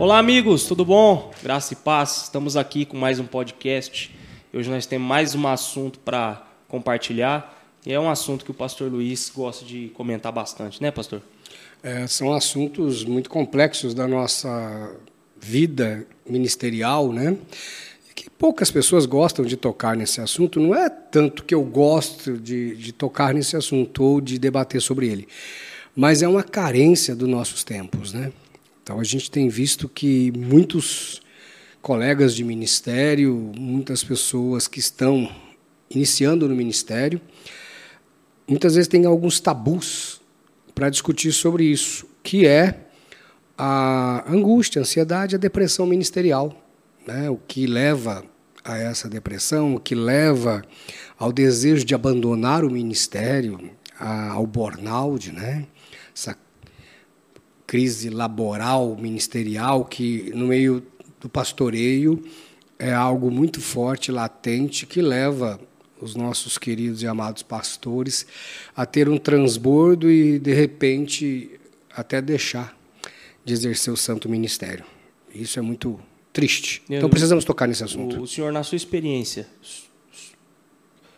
Olá, amigos, tudo bom? Graça e paz. Estamos aqui com mais um podcast. Hoje nós temos mais um assunto para compartilhar. E é um assunto que o pastor Luiz gosta de comentar bastante, né, pastor? É, são assuntos muito complexos da nossa vida ministerial, né? Que poucas pessoas gostam de tocar nesse assunto. Não é tanto que eu gosto de, de tocar nesse assunto ou de debater sobre ele, mas é uma carência dos nossos tempos, né? Então a gente tem visto que muitos colegas de ministério, muitas pessoas que estão iniciando no ministério, muitas vezes têm alguns tabus para discutir sobre isso, que é a angústia, a ansiedade, a depressão ministerial, né? O que leva a essa depressão, o que leva ao desejo de abandonar o ministério, ao burnout, né? Essa crise laboral, ministerial, que no meio do pastoreio é algo muito forte, latente, que leva os nossos queridos e amados pastores a ter um transbordo e, de repente, até deixar de exercer o santo ministério. Isso é muito triste. Então precisamos tocar nesse assunto. O senhor, na sua experiência,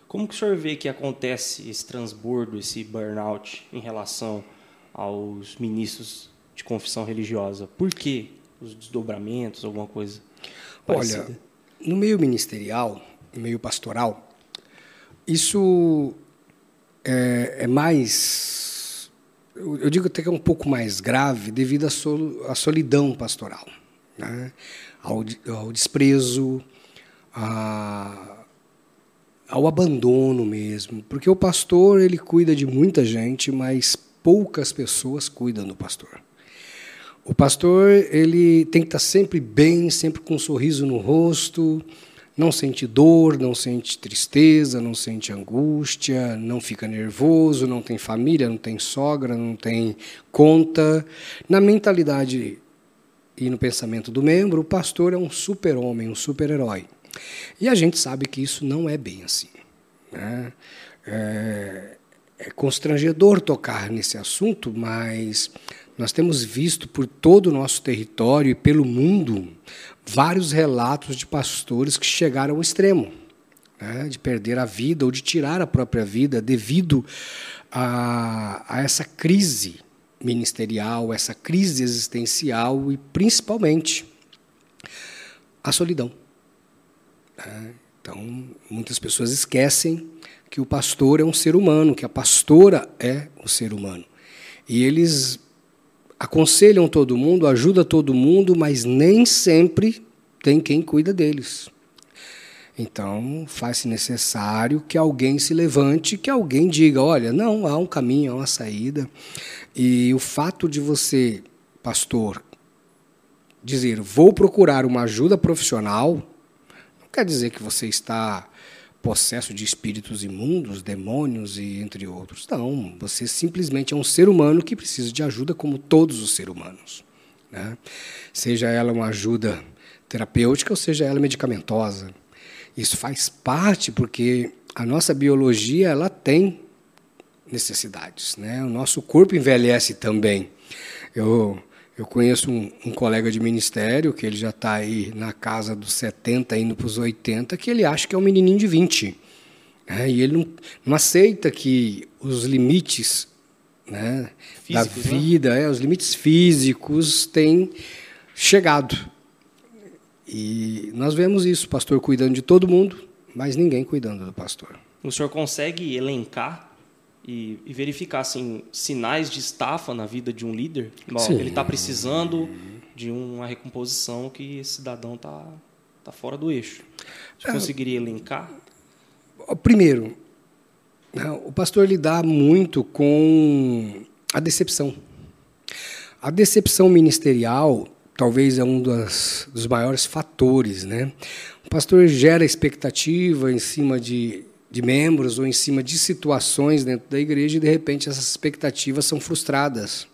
como que o senhor vê que acontece esse transbordo, esse burnout em relação aos ministros de confissão religiosa? Por que os desdobramentos, alguma coisa parecida? Olha, no meio ministerial, no meio pastoral, isso é, é mais. Eu digo até que é um pouco mais grave devido à solidão pastoral, né? ao, ao desprezo, a, ao abandono mesmo, porque o pastor ele cuida de muita gente, mas poucas pessoas cuidam do pastor. O pastor ele tem que estar sempre bem, sempre com um sorriso no rosto, não sente dor, não sente tristeza, não sente angústia, não fica nervoso, não tem família, não tem sogra, não tem conta. Na mentalidade e no pensamento do membro, o pastor é um super-homem, um super-herói. E a gente sabe que isso não é bem assim. Né? É, é constrangedor tocar nesse assunto, mas nós temos visto por todo o nosso território e pelo mundo vários relatos de pastores que chegaram ao extremo né, de perder a vida ou de tirar a própria vida devido a, a essa crise ministerial, essa crise existencial e principalmente a solidão. Né. Então, muitas pessoas esquecem que o pastor é um ser humano, que a pastora é um ser humano. E eles aconselham todo mundo, ajudam todo mundo, mas nem sempre tem quem cuida deles. Então, faz-se necessário que alguém se levante, que alguém diga: olha, não, há um caminho, há uma saída. E o fato de você, pastor, dizer vou procurar uma ajuda profissional, não quer dizer que você está possesso de espíritos imundos, demônios e entre outros. Não, você simplesmente é um ser humano que precisa de ajuda como todos os seres humanos. Né? Seja ela uma ajuda terapêutica ou seja ela medicamentosa. Isso faz parte porque a nossa biologia ela tem necessidades. Né? O nosso corpo envelhece também. Eu eu conheço um, um, colega de ministério, que ele já está aí na casa dos 70, indo para os 80, que ele acha que é um menininho de 20. Né? E ele não, não, aceita que os limites né, da né? vida, né? é, os limites físicos têm chegado. E nós vemos isso, o pastor cuidando de todo mundo, mas ninguém cuidando do pastor. O senhor consegue elencar e, e, verificar assim, sinais de estafa na vida de um líder. Sim. Ele está precisando de uma recomposição que esse cidadão está tá fora do eixo. Você é, conseguiria elencar? Primeiro, né, o pastor lidar muito com a decepção. A decepção ministerial talvez é um das, dos maiores fatores. Né? O pastor gera expectativa em cima de de membros ou em cima de situações dentro da igreja e de repente essas expectativas são frustradas.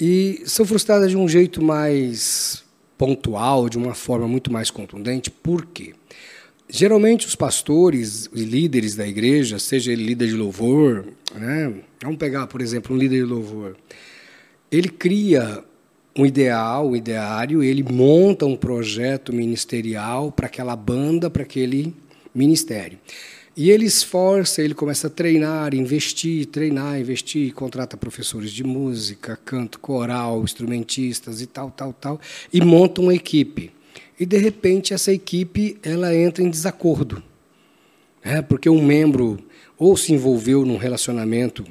E são frustradas de um jeito mais pontual, de uma forma muito mais contundente. Por quê? Geralmente os pastores e líderes da igreja, seja ele líder de louvor, né? vamos pegar, por exemplo, um líder de louvor, ele cria um ideal, um ideário, ele monta um projeto ministerial para aquela banda, para aquele ministério. E ele esforça, ele começa a treinar, investir, treinar, investir, contrata professores de música, canto coral, instrumentistas e tal, tal, tal, e monta uma equipe. E de repente essa equipe ela entra em desacordo, né? porque um membro ou se envolveu num relacionamento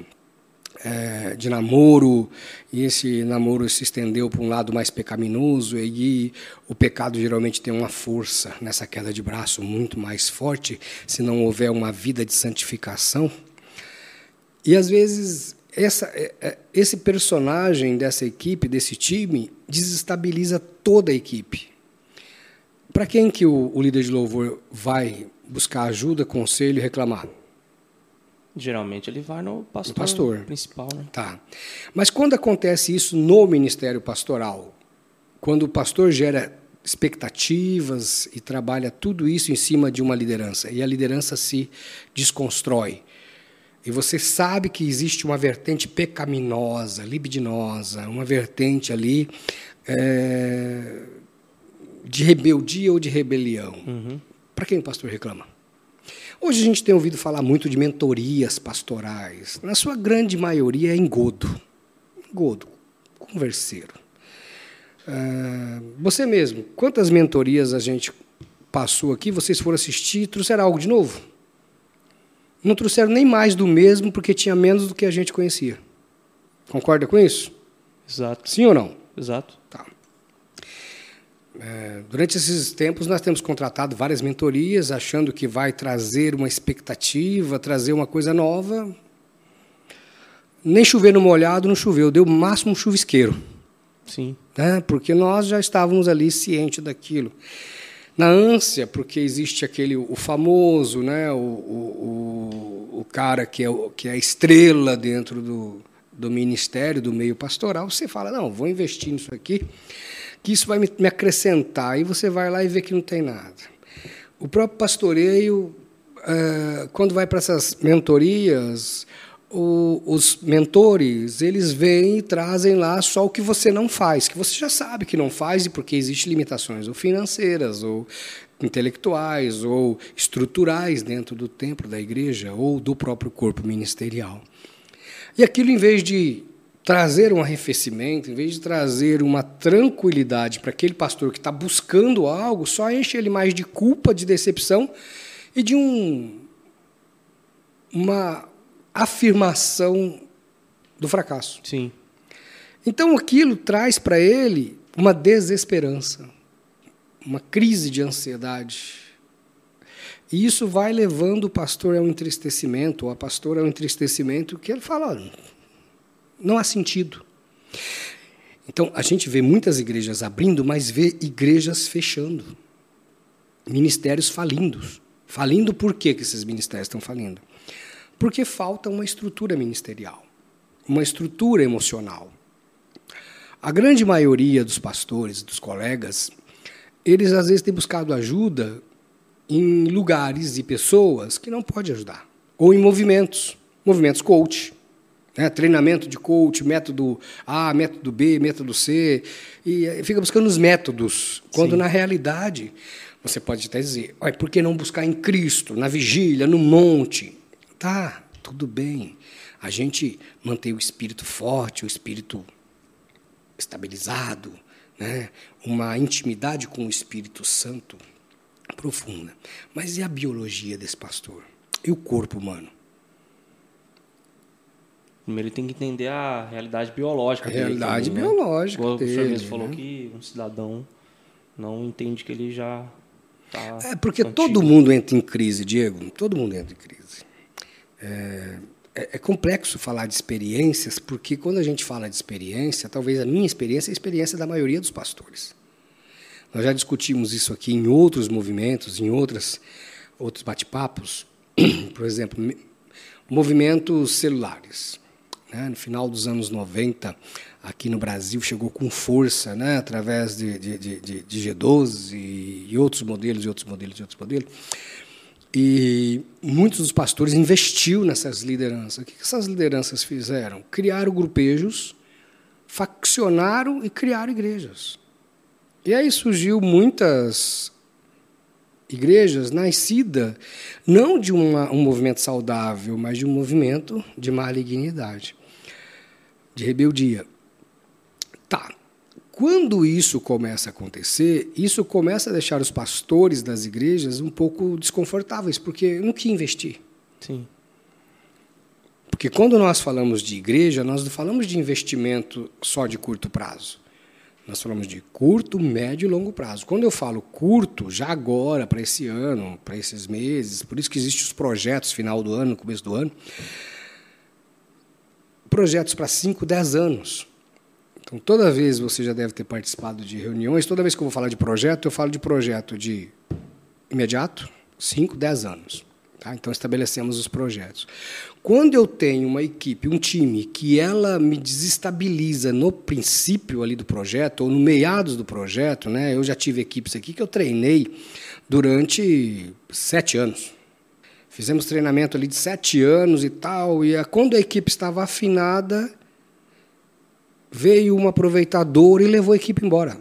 é, de namoro, e esse namoro se estendeu para um lado mais pecaminoso, e o pecado geralmente tem uma força nessa queda de braço muito mais forte, se não houver uma vida de santificação. E às vezes essa, é, é, esse personagem dessa equipe, desse time, desestabiliza toda a equipe. Para quem que o, o líder de louvor vai buscar ajuda, conselho e reclamar? Geralmente ele vai no pastor, pastor. principal. Né? Tá. Mas quando acontece isso no ministério pastoral, quando o pastor gera expectativas e trabalha tudo isso em cima de uma liderança, e a liderança se desconstrói, e você sabe que existe uma vertente pecaminosa, libidinosa, uma vertente ali é, de rebeldia ou de rebelião. Uhum. Para quem o pastor reclama? Hoje a gente tem ouvido falar muito de mentorias pastorais. Na sua grande maioria é engodo. Engodo, converseiro. Uh, você mesmo, quantas mentorias a gente passou aqui, vocês foram assistir, trouxeram algo de novo? Não trouxeram nem mais do mesmo, porque tinha menos do que a gente conhecia. Concorda com isso? Exato. Sim ou não? Exato. Tá. É, durante esses tempos, nós temos contratado várias mentorias, achando que vai trazer uma expectativa, trazer uma coisa nova. Nem chover no molhado, não choveu, deu máximo um chuvisqueiro. Sim. Né? Porque nós já estávamos ali cientes daquilo. Na ânsia, porque existe aquele o famoso, né? o, o, o, o cara que é, que é a estrela dentro do, do ministério, do meio pastoral, você fala: não, vou investir nisso aqui que isso vai me acrescentar. E você vai lá e vê que não tem nada. O próprio pastoreio, eh, quando vai para essas mentorias, os mentores, eles vêm e trazem lá só o que você não faz, que você já sabe que não faz e porque existem limitações ou financeiras, ou intelectuais, ou estruturais dentro do templo da igreja, ou do próprio corpo ministerial. E aquilo, em vez de trazer um arrefecimento, em vez de trazer uma tranquilidade para aquele pastor que está buscando algo, só enche ele mais de culpa, de decepção e de um, uma afirmação do fracasso. Sim. Então aquilo traz para ele uma desesperança, uma crise de ansiedade. E isso vai levando o pastor ao entristecimento, ou a pastora ao entristecimento, que ele fala: não há sentido. Então, a gente vê muitas igrejas abrindo, mas vê igrejas fechando. Ministérios falindo. Falindo por que, que esses ministérios estão falindo? Porque falta uma estrutura ministerial, uma estrutura emocional. A grande maioria dos pastores, dos colegas, eles às vezes têm buscado ajuda em lugares e pessoas que não pode ajudar, ou em movimentos, movimentos coach, né? treinamento de coach, método A, método B, método C, e fica buscando os métodos, quando Sim. na realidade você pode até dizer, por que não buscar em Cristo, na vigília, no monte? Tá, tudo bem. A gente mantém o espírito forte, o espírito estabilizado, né? uma intimidade com o Espírito Santo profunda. Mas e a biologia desse pastor? E o corpo humano? Primeiro ele tem que entender a realidade biológica a realidade também, né? biológica né? dele. O senhor mesmo falou né? que um cidadão não entende que ele já está. É porque antigo. todo mundo entra em crise, Diego. Todo mundo entra em crise. É, é, é, complexo falar de experiências, porque quando a gente fala de experiência, talvez a minha experiência é a experiência da maioria dos pastores. Nós já discutimos isso aqui em outros movimentos, em outras, outros bate-papos. Por exemplo, movimentos celulares né, no final dos anos 90, aqui no Brasil, chegou com força, né, através de, de, de, de G12 e outros modelos, e outros modelos, e outros modelos. E muitos dos pastores investiu nessas lideranças. O que essas lideranças fizeram? Criaram grupejos faccionaram e criaram igrejas. E aí surgiu muitas igrejas nascidas não de uma, um movimento saudável, mas de um movimento de malignidade, de rebeldia. Tá. Quando isso começa a acontecer, isso começa a deixar os pastores das igrejas um pouco desconfortáveis, porque no que investir? Sim. Porque quando nós falamos de igreja, nós não falamos de investimento só de curto prazo. Nós falamos de curto, médio e longo prazo. Quando eu falo curto, já agora, para esse ano, para esses meses, por isso que existem os projetos final do ano, começo do ano, projetos para 5, 10 anos. Então, toda vez você já deve ter participado de reuniões, toda vez que eu vou falar de projeto, eu falo de projeto de imediato, 5, 10 anos. Tá? Então, estabelecemos os projetos. Quando eu tenho uma equipe, um time, que ela me desestabiliza no princípio ali do projeto, ou no meados do projeto, né? eu já tive equipes aqui que eu treinei durante sete anos. Fizemos treinamento ali de sete anos e tal, e quando a equipe estava afinada, veio um aproveitador e levou a equipe embora.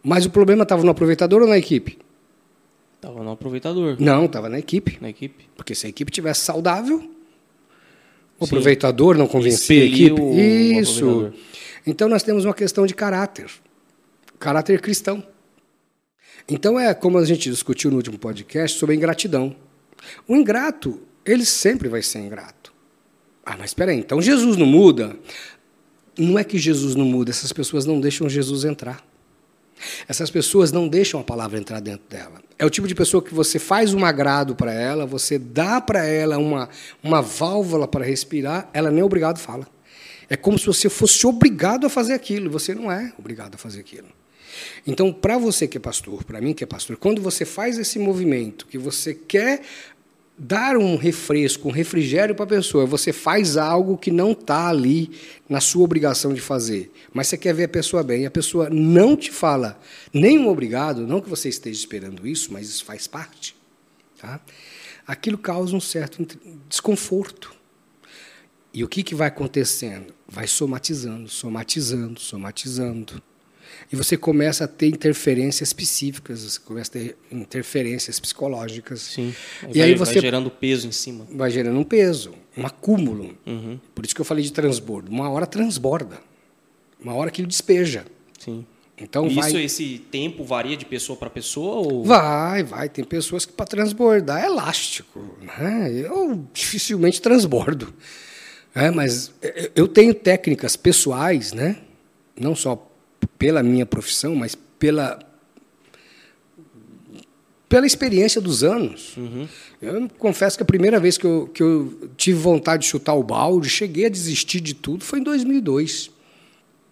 Mas o problema estava no aproveitador ou na equipe? Estava no aproveitador. Não, estava na equipe. Na equipe. Porque se a equipe tivesse saudável, o Sim. aproveitador não convencia a equipe. Isso. Então nós temos uma questão de caráter. Caráter cristão. Então é como a gente discutiu no último podcast sobre a ingratidão. O ingrato, ele sempre vai ser ingrato. Ah, mas espera aí, então Jesus não muda? Não é que Jesus não muda, essas pessoas não deixam Jesus entrar. Essas pessoas não deixam a palavra entrar dentro dela. É o tipo de pessoa que você faz um agrado para ela, você dá para ela uma, uma válvula para respirar, ela nem obrigado fala. É como se você fosse obrigado a fazer aquilo, você não é obrigado a fazer aquilo. Então, para você que é pastor, para mim que é pastor, quando você faz esse movimento, que você quer dar um refresco, um refrigério para a pessoa, você faz algo que não está ali na sua obrigação de fazer, mas você quer ver a pessoa bem, e a pessoa não te fala nenhum obrigado, não que você esteja esperando isso, mas isso faz parte, tá? aquilo causa um certo desconforto. E o que, que vai acontecendo? Vai somatizando, somatizando, somatizando. E você começa a ter interferências específicas, você começa a ter interferências psicológicas. Sim. E, e vai, aí você vai gerando peso em cima. Vai gerando um peso, um acúmulo. Uhum. Por isso que eu falei de transbordo. Uma hora transborda. Uma hora aquilo despeja. Sim. Então Isso, vai... esse tempo varia de pessoa para pessoa? Ou... Vai, vai. Tem pessoas que para transbordar é elástico. Né? Eu dificilmente transbordo. É, mas eu tenho técnicas pessoais, né? não só pela minha profissão, mas pela pela experiência dos anos. Uhum. Eu confesso que a primeira vez que eu, que eu tive vontade de chutar o balde, cheguei a desistir de tudo, foi em 2002.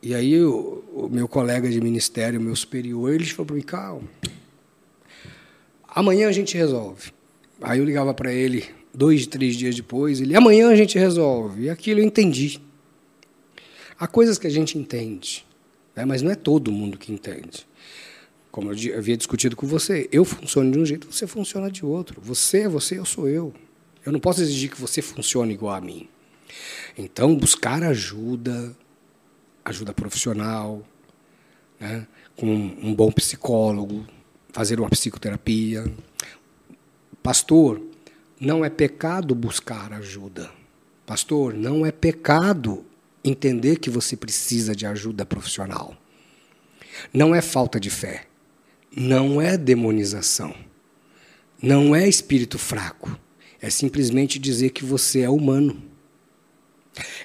E aí o, o meu colega de ministério, meu superior, ele falou para mim, calma, amanhã a gente resolve. Aí eu ligava para ele dois, três dias depois, ele, amanhã a gente resolve. E aquilo eu entendi. Há coisas que a gente entende. Né? Mas não é todo mundo que entende. Como eu havia discutido com você, eu funciono de um jeito, você funciona de outro. Você é você, eu sou eu. Eu não posso exigir que você funcione igual a mim. Então, buscar ajuda, ajuda profissional, né? com um bom psicólogo, fazer uma psicoterapia. Pastor, não é pecado buscar ajuda. Pastor, não é pecado entender que você precisa de ajuda profissional. Não é falta de fé, não é demonização, não é espírito fraco. É simplesmente dizer que você é humano.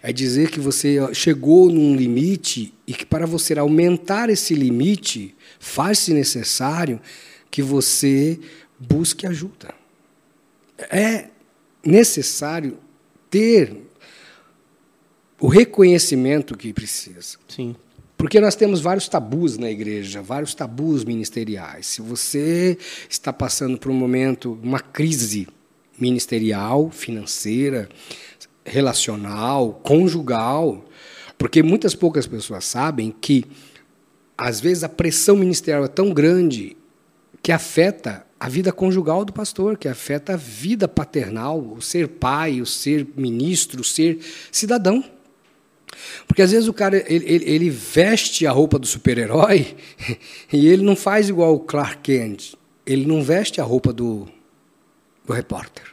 É dizer que você chegou num limite e que para você aumentar esse limite, faz-se necessário que você busque ajuda. É necessário ter o reconhecimento que precisa. Sim. Porque nós temos vários tabus na igreja, vários tabus ministeriais. Se você está passando por um momento, uma crise ministerial, financeira, relacional, conjugal, porque muitas poucas pessoas sabem que às vezes a pressão ministerial é tão grande que afeta a vida conjugal do pastor, que afeta a vida paternal, o ser pai, o ser ministro, o ser cidadão. Porque às vezes o cara ele, ele, ele veste a roupa do super-herói e ele não faz igual o Clark Kent. Ele não veste a roupa do, do repórter.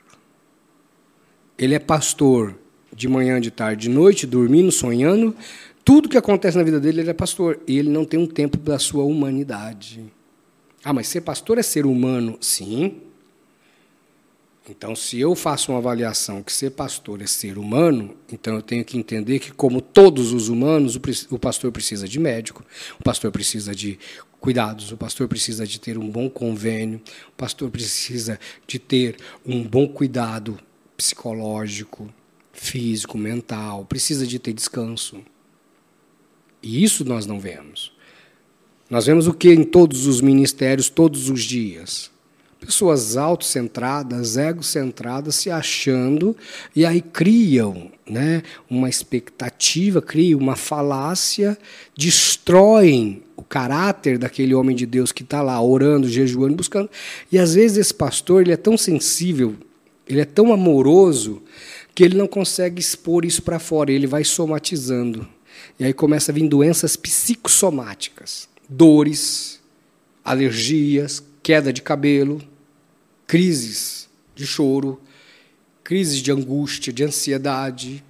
Ele é pastor de manhã, de tarde, de noite, dormindo, sonhando. Tudo que acontece na vida dele, ele é pastor. E ele não tem um tempo da sua humanidade. Ah, mas ser pastor é ser humano? Sim. Então, se eu faço uma avaliação que ser pastor é ser humano, então eu tenho que entender que, como todos os humanos, o pastor precisa de médico, o pastor precisa de cuidados, o pastor precisa de ter um bom convênio, o pastor precisa de ter um bom cuidado psicológico, físico, mental, precisa de ter descanso. E isso nós não vemos. Nós vemos o que em todos os ministérios, todos os dias? Pessoas autocentradas, egocentradas, se achando, e aí criam né, uma expectativa, criam uma falácia, destroem o caráter daquele homem de Deus que está lá orando, jejuando, buscando. E às vezes esse pastor ele é tão sensível, ele é tão amoroso, que ele não consegue expor isso para fora, ele vai somatizando. E aí começa a vir doenças psicossomáticas, dores, alergias, queda de cabelo, crises de choro, crises de angústia, de ansiedade.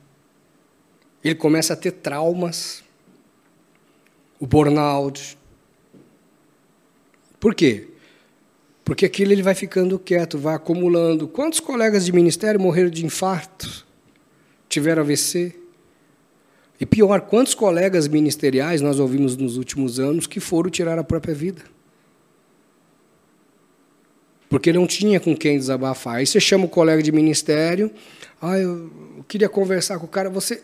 Ele começa a ter traumas, o burnout. Por quê? Porque aquilo ele vai ficando quieto, vai acumulando. Quantos colegas de ministério morreram de infarto? Tiveram AVC? E pior, quantos colegas ministeriais nós ouvimos nos últimos anos que foram tirar a própria vida? Porque não tinha com quem desabafar. Aí você chama o colega de ministério, ah, eu queria conversar com o cara, você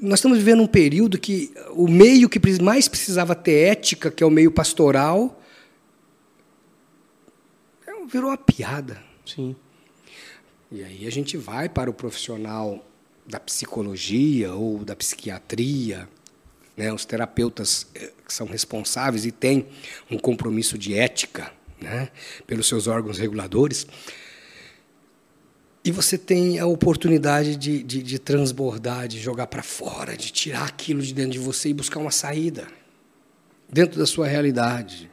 nós estamos vivendo um período que o meio que mais precisava ter ética, que é o meio pastoral, é virou uma piada. Sim. E aí a gente vai para o profissional da psicologia ou da psiquiatria, né, os terapeutas eh, que são responsáveis e têm um compromisso de ética né, pelos seus órgãos reguladores. E você tem a oportunidade de, de, de transbordar, de jogar para fora, de tirar aquilo de dentro de você e buscar uma saída dentro da sua realidade.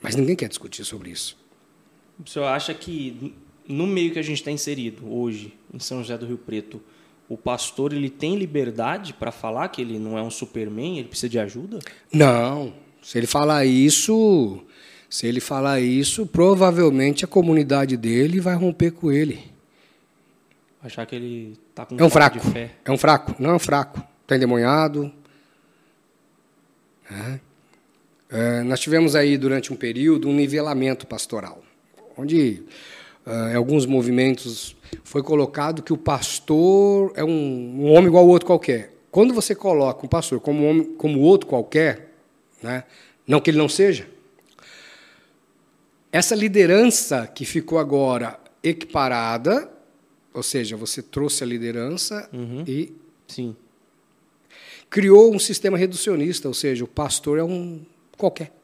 Mas ninguém quer discutir sobre isso. O senhor acha que no meio que a gente está inserido hoje, em São José do Rio Preto, o pastor ele tem liberdade para falar que ele não é um superman, ele precisa de ajuda? Não. Se ele falar isso, se ele falar isso, provavelmente a comunidade dele vai romper com ele. Achar que ele está com é um fraco. de fé. É um fraco, não é um fraco. Está endemoniado. É. É, nós tivemos aí durante um período um nivelamento pastoral, onde em alguns movimentos foi colocado que o pastor é um, um homem igual ao outro qualquer. Quando você coloca um pastor como um homem como outro qualquer, né, não que ele não seja, essa liderança que ficou agora equiparada, ou seja, você trouxe a liderança uhum. e Sim. criou um sistema reducionista, ou seja, o pastor é um qualquer.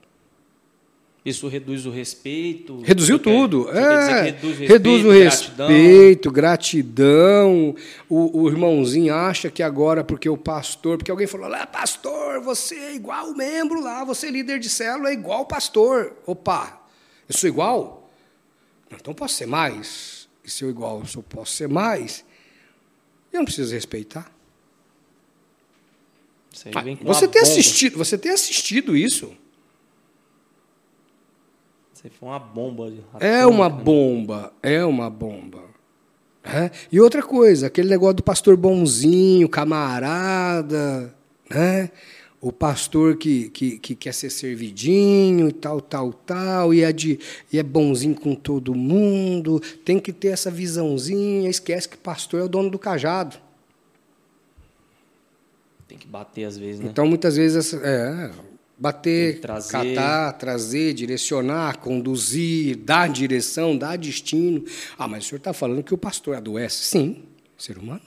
Isso reduz o respeito? Reduziu tudo. é, reduz o respeito, reduz o respeito gratidão. O, o, irmãozinho acha que agora, porque o pastor, porque alguém falou lá, pastor, você é igual o membro lá, você é líder de célula, é igual o pastor. Opa, eu sou igual? Então posso ser mais. E se eu igual, eu posso ser mais. Eu não preciso respeitar. Ah, você, tem assistido, você tem assistido isso. Você foi uma bomba. É uma né? bomba, é uma bomba. É? E outra coisa, aquele negócio do pastor bonzinho, camarada, né? o pastor que, que, que quer ser servidinho e tal, tal, tal, e é, de, e é bonzinho com todo mundo, tem que ter essa visãozinha, esquece que pastor é o dono do cajado. Tem que bater às vezes, né? Então, muitas vezes, é, bater, trazer. catar, trazer, direcionar, conduzir, dar direção, dar destino. Ah, mas o senhor está falando que o pastor adoece? Sim, ser humano.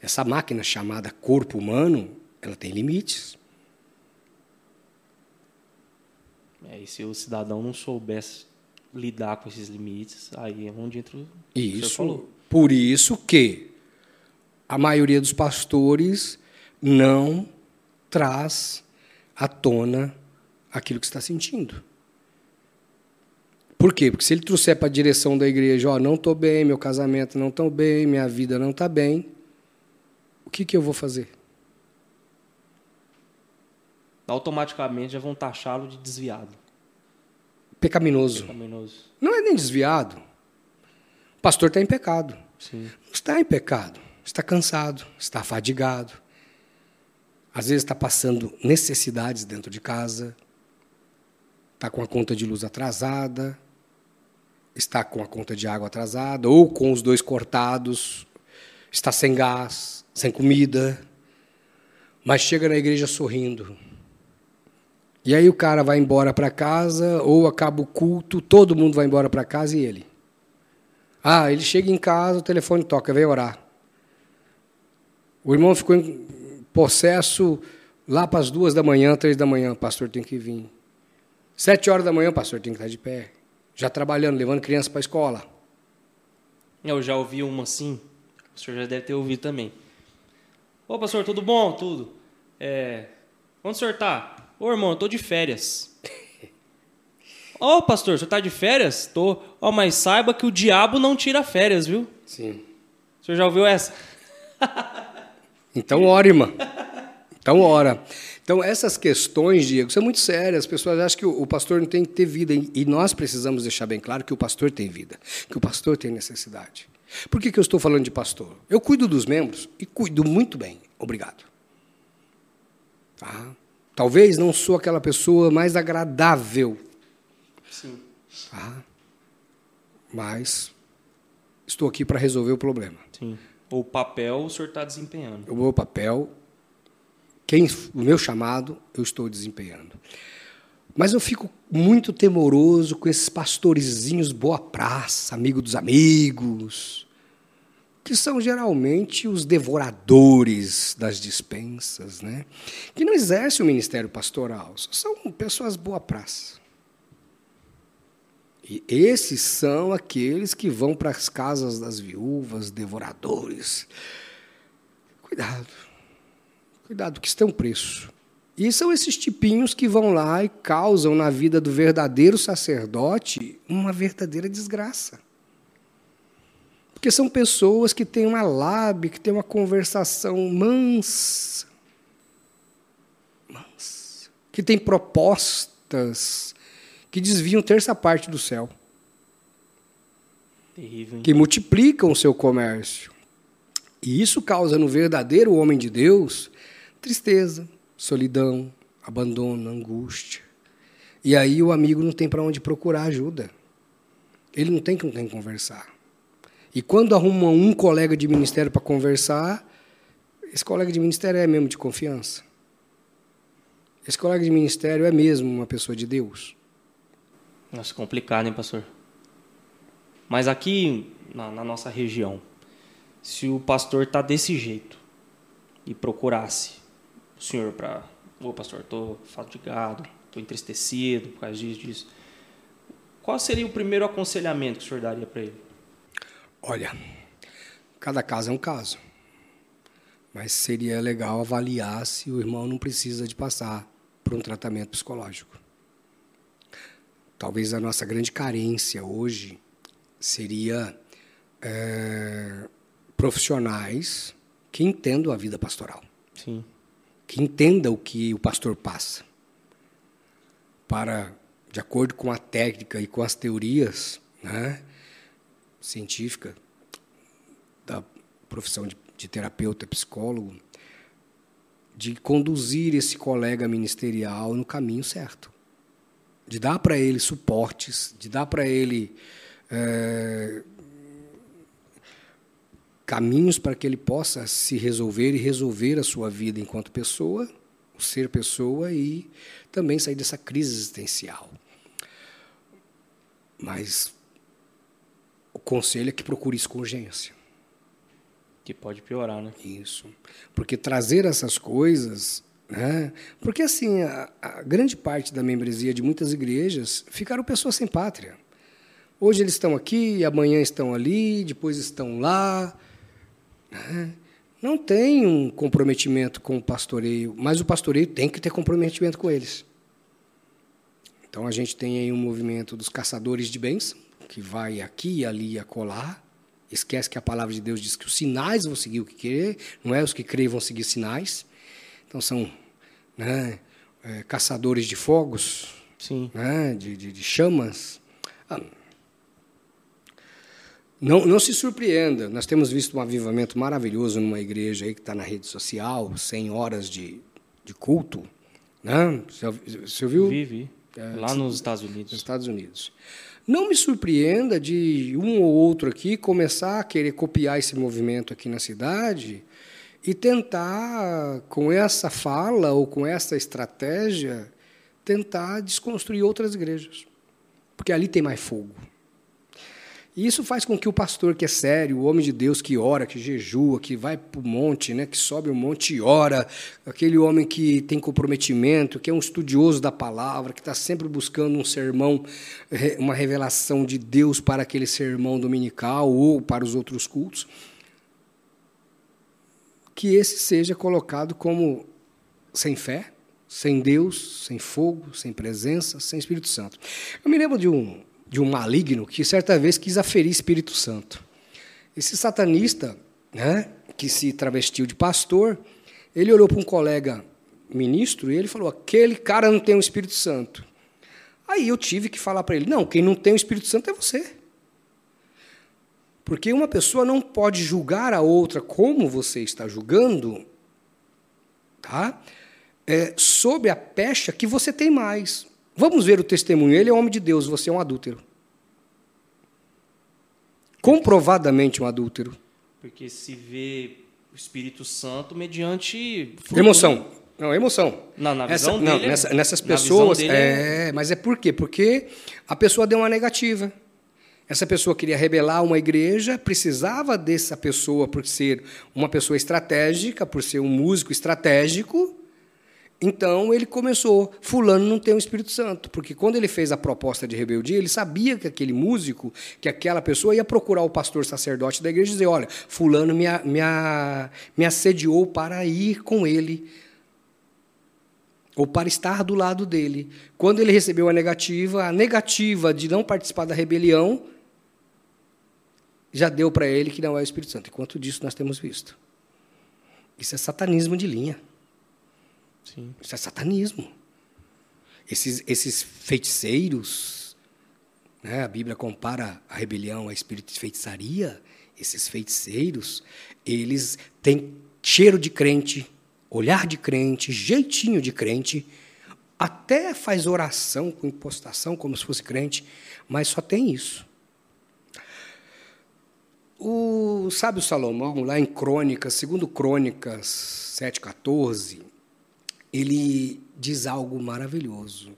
Essa máquina chamada corpo humano, ela tem limites. É, e se o cidadão não soubesse lidar com esses limites, aí é onde entra o Isso. Por isso que a maioria dos pastores não traz à tona aquilo que está sentindo. Por quê? Porque se ele trouxer para a direção da igreja, ó, não estou bem, meu casamento não está bem, minha vida não está bem, o que, que eu vou fazer? Automaticamente já vão taxá-lo de desviado. Pecaminoso. Pecaminoso. Não é nem desviado. O pastor está em pecado. Sim. Não está em pecado. Está cansado, está fadigado. Às vezes está passando necessidades dentro de casa, está com a conta de luz atrasada, está com a conta de água atrasada, ou com os dois cortados, está sem gás, sem comida, mas chega na igreja sorrindo. E aí o cara vai embora para casa, ou acaba o culto, todo mundo vai embora para casa e ele. Ah, ele chega em casa, o telefone toca, vem orar. O irmão ficou em possesso lá para as duas da manhã, três da manhã, pastor tem que vir. Sete horas da manhã, o pastor tem que estar de pé já trabalhando, levando criança para a escola. Eu já ouvi uma assim, o senhor já deve ter ouvido também. Ô pastor, tudo bom? Tudo. É... Onde o senhor está? Ô irmão, eu tô de férias. Ô pastor, o senhor está de férias? Tô. Ó, mas saiba que o diabo não tira férias, viu? Sim. O senhor já ouviu essa? então ore, irmã. Então ora. Então, essas questões, Diego, são muito sérias. As pessoas acham que o pastor não tem que ter vida. E nós precisamos deixar bem claro que o pastor tem vida, que o pastor tem necessidade. Por que, que eu estou falando de pastor? Eu cuido dos membros e cuido muito bem. Obrigado. Tá? Talvez não sou aquela pessoa mais agradável. Sim. Tá? Mas estou aqui para resolver o problema. Sim. O papel o senhor está desempenhando. O meu papel quem, o meu chamado eu estou desempenhando. Mas eu fico muito temoroso com esses pastorezinhos boa praça, amigo dos amigos, que são geralmente os devoradores das dispensas, né? que não exercem o ministério pastoral, são pessoas boa praça. E esses são aqueles que vão para as casas das viúvas, devoradores. Cuidado. Cuidado, que isso tem um preço. E são esses tipinhos que vão lá e causam na vida do verdadeiro sacerdote uma verdadeira desgraça. Porque são pessoas que têm uma lábia, que têm uma conversação mansa, mansa, que têm propostas que desviam terça parte do céu. Terrível, que multiplicam o seu comércio. E isso causa no verdadeiro homem de Deus tristeza, solidão, abandono, angústia. E aí o amigo não tem para onde procurar ajuda. Ele não tem com quem conversar. E quando arruma um colega de ministério para conversar, esse colega de ministério é mesmo de confiança. Esse colega de ministério é mesmo uma pessoa de Deus. Nossa, complicado, hein, pastor? Mas aqui na, na nossa região, se o pastor está desse jeito e procurasse o senhor para, ô pastor, estou fatigado, estou entristecido por causa disso, disso. Qual seria o primeiro aconselhamento que o senhor daria para ele? Olha, cada caso é um caso. Mas seria legal avaliar se o irmão não precisa de passar por um tratamento psicológico. Talvez a nossa grande carência hoje seria é, profissionais que entendam a vida pastoral. Sim. Que entenda o que o pastor passa, para, de acordo com a técnica e com as teorias né, científicas da profissão de, de terapeuta, psicólogo, de conduzir esse colega ministerial no caminho certo, de dar para ele suportes, de dar para ele é, caminhos para que ele possa se resolver e resolver a sua vida enquanto pessoa, o ser pessoa e também sair dessa crise existencial. Mas o conselho é que procure isso com urgência. Que pode piorar, né? Isso. Porque trazer essas coisas. Né? Porque, assim, a, a grande parte da membresia de muitas igrejas ficaram pessoas sem pátria. Hoje eles estão aqui, amanhã estão ali, depois estão lá. Né? Não tem um comprometimento com o pastoreio, mas o pastoreio tem que ter comprometimento com eles. Então a gente tem aí um movimento dos caçadores de bens, que vai aqui, ali e acolá. Esquece que a palavra de Deus diz que os sinais vão seguir o que querer, não é os que creem vão seguir sinais. Então são né, é, caçadores de fogos, né, de, de, de, chamas. Ah, não, não se surpreenda, nós temos visto um avivamento maravilhoso numa igreja aí que está na rede social, 100 horas de, de culto. Né? Você, você ouviu? Vive. É, Lá nos Estados Unidos. Nos Estados Unidos. Não me surpreenda de um ou outro aqui começar a querer copiar esse movimento aqui na cidade e tentar, com essa fala ou com essa estratégia, tentar desconstruir outras igrejas. Porque ali tem mais fogo. E isso faz com que o pastor que é sério, o homem de Deus que ora, que jejua, que vai para o monte, né, que sobe o monte e ora, aquele homem que tem comprometimento, que é um estudioso da palavra, que está sempre buscando um sermão, uma revelação de Deus para aquele sermão dominical ou para os outros cultos, que esse seja colocado como sem fé, sem Deus, sem fogo, sem presença, sem Espírito Santo. Eu me lembro de um de um maligno que certa vez quis aferir Espírito Santo. Esse satanista, né, que se travestiu de pastor, ele olhou para um colega ministro e ele falou: aquele cara não tem o Espírito Santo. Aí eu tive que falar para ele: não, quem não tem o Espírito Santo é você. Porque uma pessoa não pode julgar a outra como você está julgando, tá? É, sob a pecha que você tem mais. Vamos ver o testemunho. Ele é homem de Deus, você é um adúltero. Comprovadamente um adúltero. Porque se vê o Espírito Santo mediante. Emoção. Não, emoção. Não, na visão Essa, dele. Não, nessa, nessas pessoas. É, mas é por quê? Porque a pessoa deu uma negativa. Essa pessoa queria rebelar uma igreja, precisava dessa pessoa por ser uma pessoa estratégica, por ser um músico estratégico, então ele começou, fulano não tem o Espírito Santo, porque quando ele fez a proposta de rebeldia, ele sabia que aquele músico, que aquela pessoa ia procurar o pastor sacerdote da igreja e dizer, olha, fulano me, me, me assediou para ir com ele, ou para estar do lado dele. Quando ele recebeu a negativa, a negativa de não participar da rebelião, já deu para ele que não é o Espírito Santo. Enquanto disso nós temos visto. Isso é satanismo de linha. Sim. Isso é satanismo. Esses, esses feiticeiros, né, a Bíblia compara a rebelião a espírito de feitiçaria. Esses feiticeiros, eles têm cheiro de crente, olhar de crente, jeitinho de crente, até faz oração com impostação, como se fosse crente, mas só tem isso. O sábio Salomão, lá em Crônicas, segundo Crônicas 7,14, ele diz algo maravilhoso.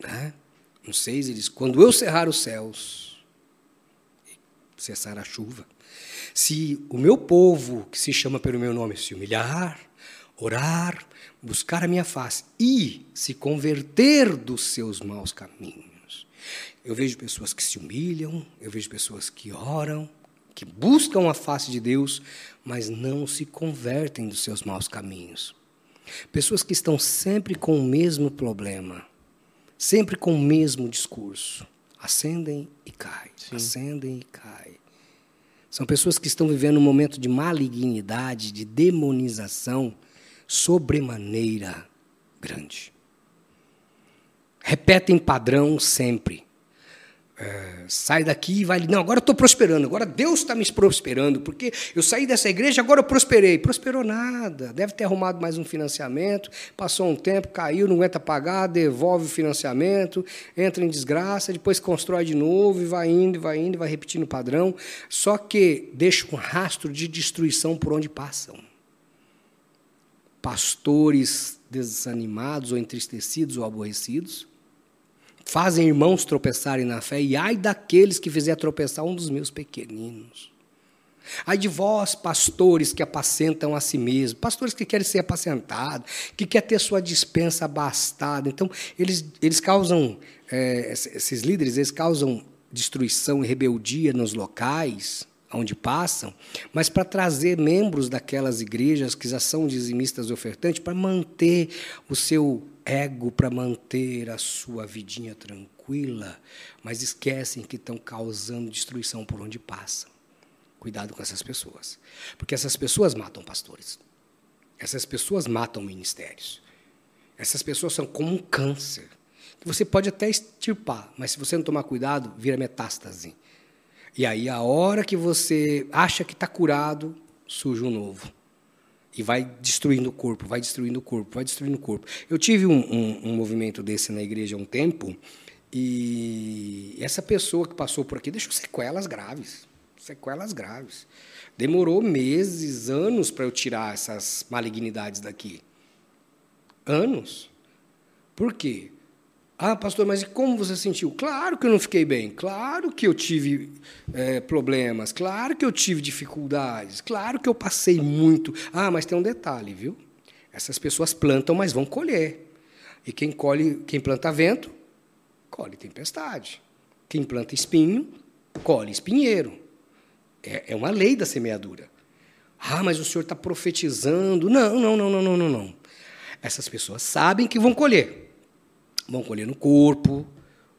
Né? No 6 ele diz: Quando eu cerrar os céus, cessar a chuva, se o meu povo, que se chama pelo meu nome, se humilhar, orar, buscar a minha face e se converter dos seus maus caminhos. Eu vejo pessoas que se humilham, eu vejo pessoas que oram, que buscam a face de Deus, mas não se convertem dos seus maus caminhos. Pessoas que estão sempre com o mesmo problema, sempre com o mesmo discurso. Acendem e caem, Sim. acendem e caem. São pessoas que estão vivendo um momento de malignidade, de demonização sobremaneira grande. Repetem padrão sempre. É, sai daqui e vai. Não, agora eu estou prosperando, agora Deus está me prosperando, porque eu saí dessa igreja, agora eu prosperei. Prosperou nada, deve ter arrumado mais um financiamento, passou um tempo, caiu, não aguenta pagar, devolve o financiamento, entra em desgraça, depois constrói de novo e vai indo, vai indo, vai repetindo o padrão, só que deixa um rastro de destruição por onde passam. Pastores desanimados ou entristecidos ou aborrecidos fazem irmãos tropeçarem na fé, e ai daqueles que fizer tropeçar um dos meus pequeninos. Ai de vós, pastores que apacentam a si mesmos, pastores que querem ser apacentados, que querem ter sua dispensa abastada. Então, eles, eles causam, é, esses líderes, eles causam destruição e rebeldia nos locais onde passam, mas para trazer membros daquelas igrejas que já são dizimistas e ofertantes para manter o seu ego, para manter a sua vidinha tranquila, mas esquecem que estão causando destruição por onde passam. Cuidado com essas pessoas, porque essas pessoas matam pastores. Essas pessoas matam ministérios. Essas pessoas são como um câncer que você pode até extirpar, mas se você não tomar cuidado, vira metástase. E aí, a hora que você acha que está curado, surge um novo. E vai destruindo o corpo, vai destruindo o corpo, vai destruindo o corpo. Eu tive um, um, um movimento desse na igreja há um tempo, e essa pessoa que passou por aqui deixou sequelas graves. Sequelas graves. Demorou meses, anos para eu tirar essas malignidades daqui. Anos. Por quê? Ah, pastor, mas e como você sentiu? Claro que eu não fiquei bem, claro que eu tive é, problemas, claro que eu tive dificuldades, claro que eu passei muito. Ah, mas tem um detalhe, viu? Essas pessoas plantam, mas vão colher. E quem colhe, quem planta vento, colhe tempestade. Quem planta espinho, colhe espinheiro. É, é uma lei da semeadura. Ah, mas o senhor está profetizando. Não, não, não, não, não, não, não. Essas pessoas sabem que vão colher. Vão colher no corpo,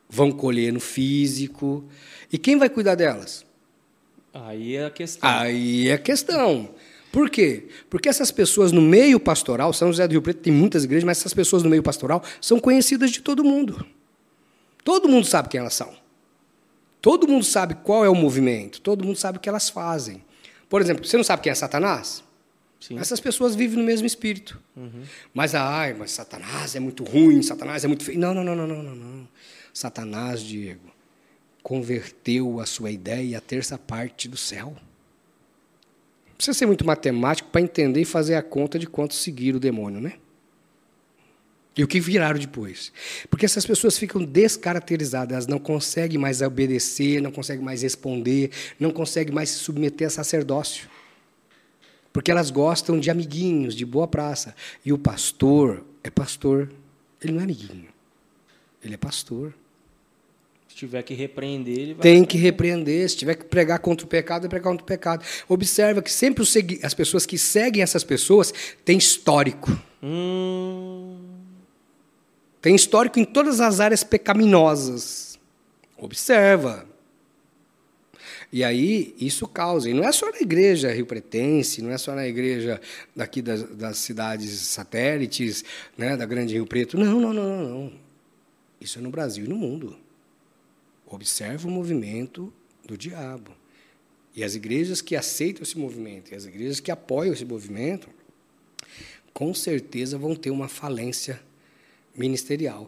vão colher no físico. E quem vai cuidar delas? Aí é a questão. Aí é a questão. Por quê? Porque essas pessoas no meio pastoral, São José do Rio Preto tem muitas igrejas, mas essas pessoas no meio pastoral são conhecidas de todo mundo. Todo mundo sabe quem elas são. Todo mundo sabe qual é o movimento, todo mundo sabe o que elas fazem. Por exemplo, você não sabe quem é Satanás? Sim. Essas pessoas vivem no mesmo espírito. Uhum. Mas, ai, mas Satanás é muito ruim, Satanás é muito feio. Não, não, não, não, não, não. Satanás, Diego, converteu a sua ideia a terça parte do céu. Não precisa ser muito matemático para entender e fazer a conta de quanto seguir o demônio, né? E o que viraram depois? Porque essas pessoas ficam descaracterizadas, elas não conseguem mais obedecer, não conseguem mais responder, não conseguem mais se submeter a sacerdócio porque elas gostam de amiguinhos, de boa praça. E o pastor é pastor, ele não é amiguinho, ele é pastor. Se tiver que repreender, ele vai. Tem que repreender. Se tiver que pregar contra o pecado, é pregar contra o pecado. Observa que sempre as pessoas que seguem essas pessoas têm histórico. Hum. Tem histórico em todas as áreas pecaminosas. Observa. E aí isso causa. E não é só na igreja Rio Pretense, não é só na igreja daqui das, das cidades satélites, né, da Grande Rio Preto. Não, não, não, não, não. Isso é no Brasil e no mundo. Observa o movimento do diabo. E as igrejas que aceitam esse movimento, e as igrejas que apoiam esse movimento, com certeza vão ter uma falência ministerial.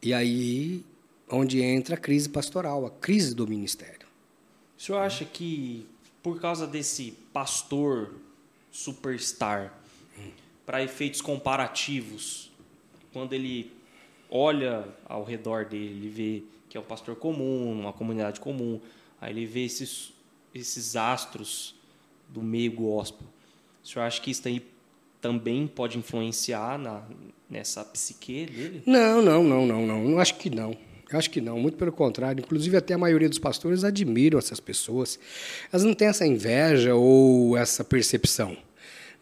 E aí onde entra a crise pastoral, a crise do ministério. O senhor acha que, por causa desse pastor superstar, para efeitos comparativos, quando ele olha ao redor dele, ele vê que é um pastor comum, uma comunidade comum, aí ele vê esses, esses astros do meio gospel. O senhor acha que isso aí também pode influenciar na, nessa psique dele? Não, não, não, não, não. Não acho que não. Eu acho que não, muito pelo contrário. Inclusive, até a maioria dos pastores admiram essas pessoas. Elas não têm essa inveja ou essa percepção.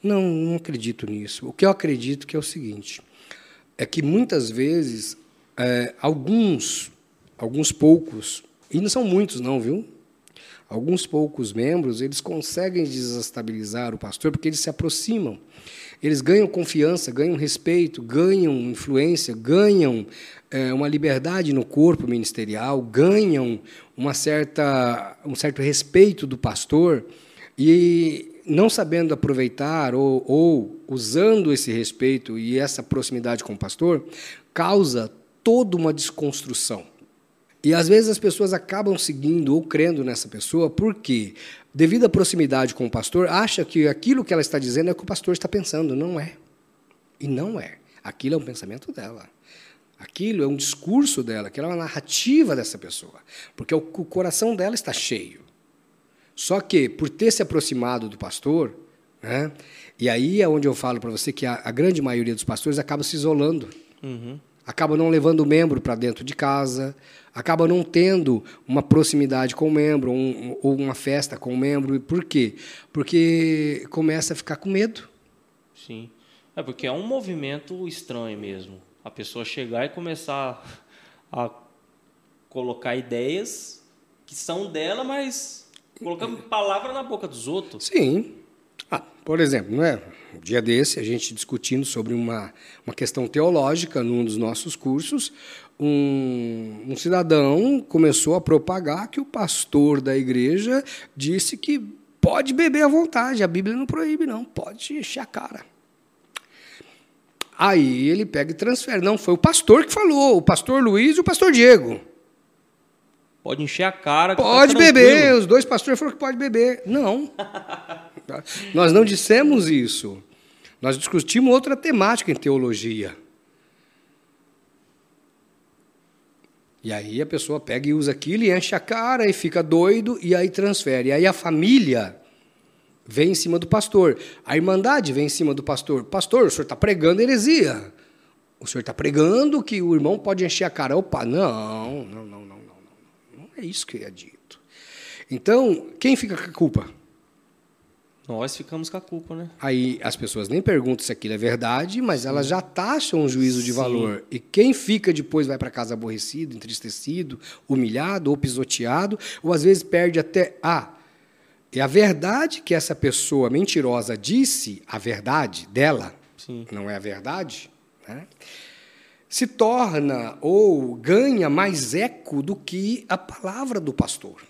Não, não acredito nisso. O que eu acredito que é o seguinte: é que muitas vezes é, alguns, alguns poucos, e não são muitos, não, viu? Alguns poucos membros, eles conseguem desestabilizar o pastor porque eles se aproximam. Eles ganham confiança, ganham respeito, ganham influência, ganham é, uma liberdade no corpo ministerial, ganham uma certa, um certo respeito do pastor e não sabendo aproveitar ou, ou usando esse respeito e essa proximidade com o pastor, causa toda uma desconstrução. E às vezes as pessoas acabam seguindo ou crendo nessa pessoa porque, devido à proximidade com o pastor, acha que aquilo que ela está dizendo é o que o pastor está pensando. Não é. E não é. Aquilo é um pensamento dela. Aquilo é um discurso dela, aquilo é uma narrativa dessa pessoa, porque o coração dela está cheio. Só que, por ter se aproximado do pastor, né, e aí é onde eu falo para você que a, a, grande maioria dos pastores acaba se isolando. Uhum. acaba não levando o membro para dentro de casa, acaba não tendo uma proximidade com o membro um, ou uma festa com o membro. Por quê? Porque começa a ficar com medo. Sim. É porque é um movimento estranho mesmo. A pessoa chegar e começar a colocar ideias que são dela, mas colocando palavra na boca dos outros. Sim. Ah, por exemplo, não é? Um dia desse, a gente discutindo sobre uma, uma questão teológica num dos nossos cursos, um, um cidadão começou a propagar que o pastor da igreja disse que pode beber à vontade, a Bíblia não proíbe, não, pode encher a cara. Aí ele pega e transfere. Não, foi o pastor que falou, o pastor Luiz e o pastor Diego. Pode encher a cara. Tá pode tá beber, os dois pastores falaram que pode beber. Não. Nós não dissemos isso. Nós discutimos outra temática em teologia. E aí a pessoa pega e usa aquilo e enche a cara e fica doido e aí transfere. E aí a família vem em cima do pastor. A irmandade vem em cima do pastor. Pastor, o senhor está pregando heresia. O senhor está pregando que o irmão pode encher a cara. Opa, não, não, não, não, não, não. Não é isso que é dito. Então, quem fica com a culpa? Nós ficamos com a culpa, né? Aí as pessoas nem perguntam se aquilo é verdade, mas elas já taxam um juízo de Sim. valor. E quem fica depois vai para casa aborrecido, entristecido, humilhado ou pisoteado, ou às vezes perde até. Ah, e a verdade que essa pessoa mentirosa disse, a verdade dela, Sim. não é a verdade, né? se torna ou ganha mais eco do que a palavra do pastor.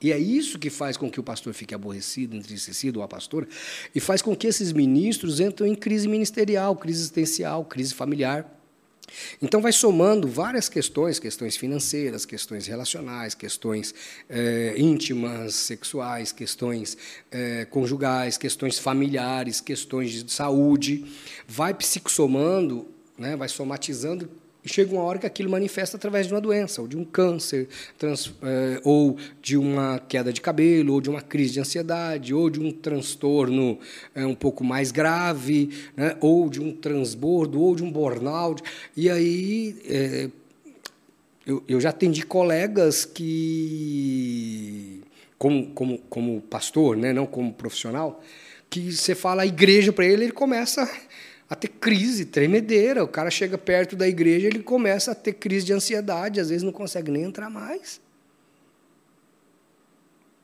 E é isso que faz com que o pastor fique aborrecido, entristecido, ou a pastora, e faz com que esses ministros entrem em crise ministerial, crise existencial, crise familiar. Então, vai somando várias questões, questões financeiras, questões relacionais, questões é, íntimas, sexuais, questões é, conjugais, questões familiares, questões de saúde, vai psicossomando, né, vai somatizando e chega uma hora que aquilo manifesta através de uma doença, ou de um câncer, trans, é, ou de uma queda de cabelo, ou de uma crise de ansiedade, ou de um transtorno é, um pouco mais grave, né, ou de um transbordo, ou de um burnout. E aí. É, eu, eu já atendi colegas que, como, como, como pastor, né, não como profissional, que você fala a igreja para ele, ele começa a ter crise, tremedeira. O cara chega perto da igreja, ele começa a ter crise de ansiedade, às vezes não consegue nem entrar mais.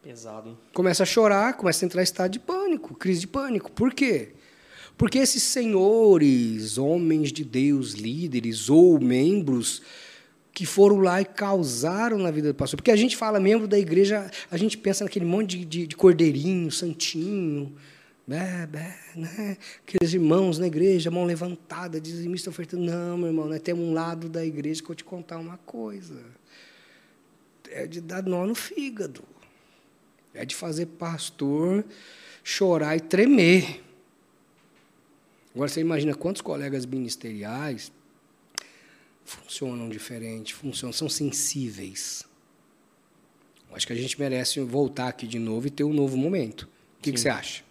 Pesado, hein? Começa a chorar, começa a entrar em estado de pânico, crise de pânico. Por quê? Porque esses senhores, homens de Deus, líderes ou membros que foram lá e causaram na vida do pastor. Porque a gente fala membro da igreja, a gente pensa naquele monte de, de, de cordeirinho, santinho, Bé, bé, né? Aqueles irmãos na igreja, mão levantada, dizimista ofertando. Não, meu irmão, nós temos um lado da igreja que eu te contar uma coisa. É de dar nó no fígado. É de fazer pastor chorar e tremer. Agora você imagina quantos colegas ministeriais funcionam diferente, funcionam, são sensíveis. Acho que a gente merece voltar aqui de novo e ter um novo momento. O que, que você acha?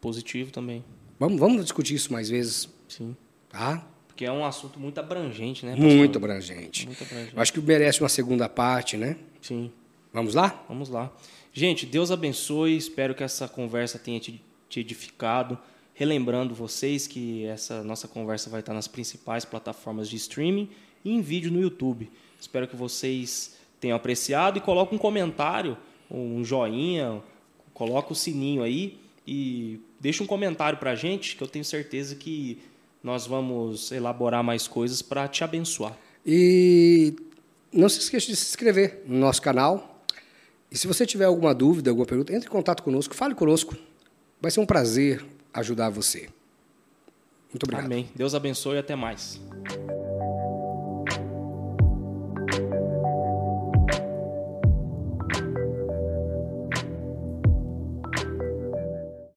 Positivo também. Vamos, vamos discutir isso mais vezes. Sim. Tá? Porque é um assunto muito abrangente, né? Pastor? Muito abrangente. Muito abrangente. Eu acho que merece uma segunda parte, né? Sim. Vamos lá? Vamos lá. Gente, Deus abençoe. Espero que essa conversa tenha te, te edificado. Relembrando vocês que essa nossa conversa vai estar nas principais plataformas de streaming e em vídeo no YouTube. Espero que vocês tenham apreciado e coloque um comentário, um joinha, coloca o sininho aí e deixa um comentário para a gente, que eu tenho certeza que nós vamos elaborar mais coisas para te abençoar. E não se esqueça de se inscrever no nosso canal. E se você tiver alguma dúvida, alguma pergunta, entre em contato conosco, fale conosco. Vai ser um prazer ajudar você. Muito obrigado. Amém. Deus abençoe e até mais.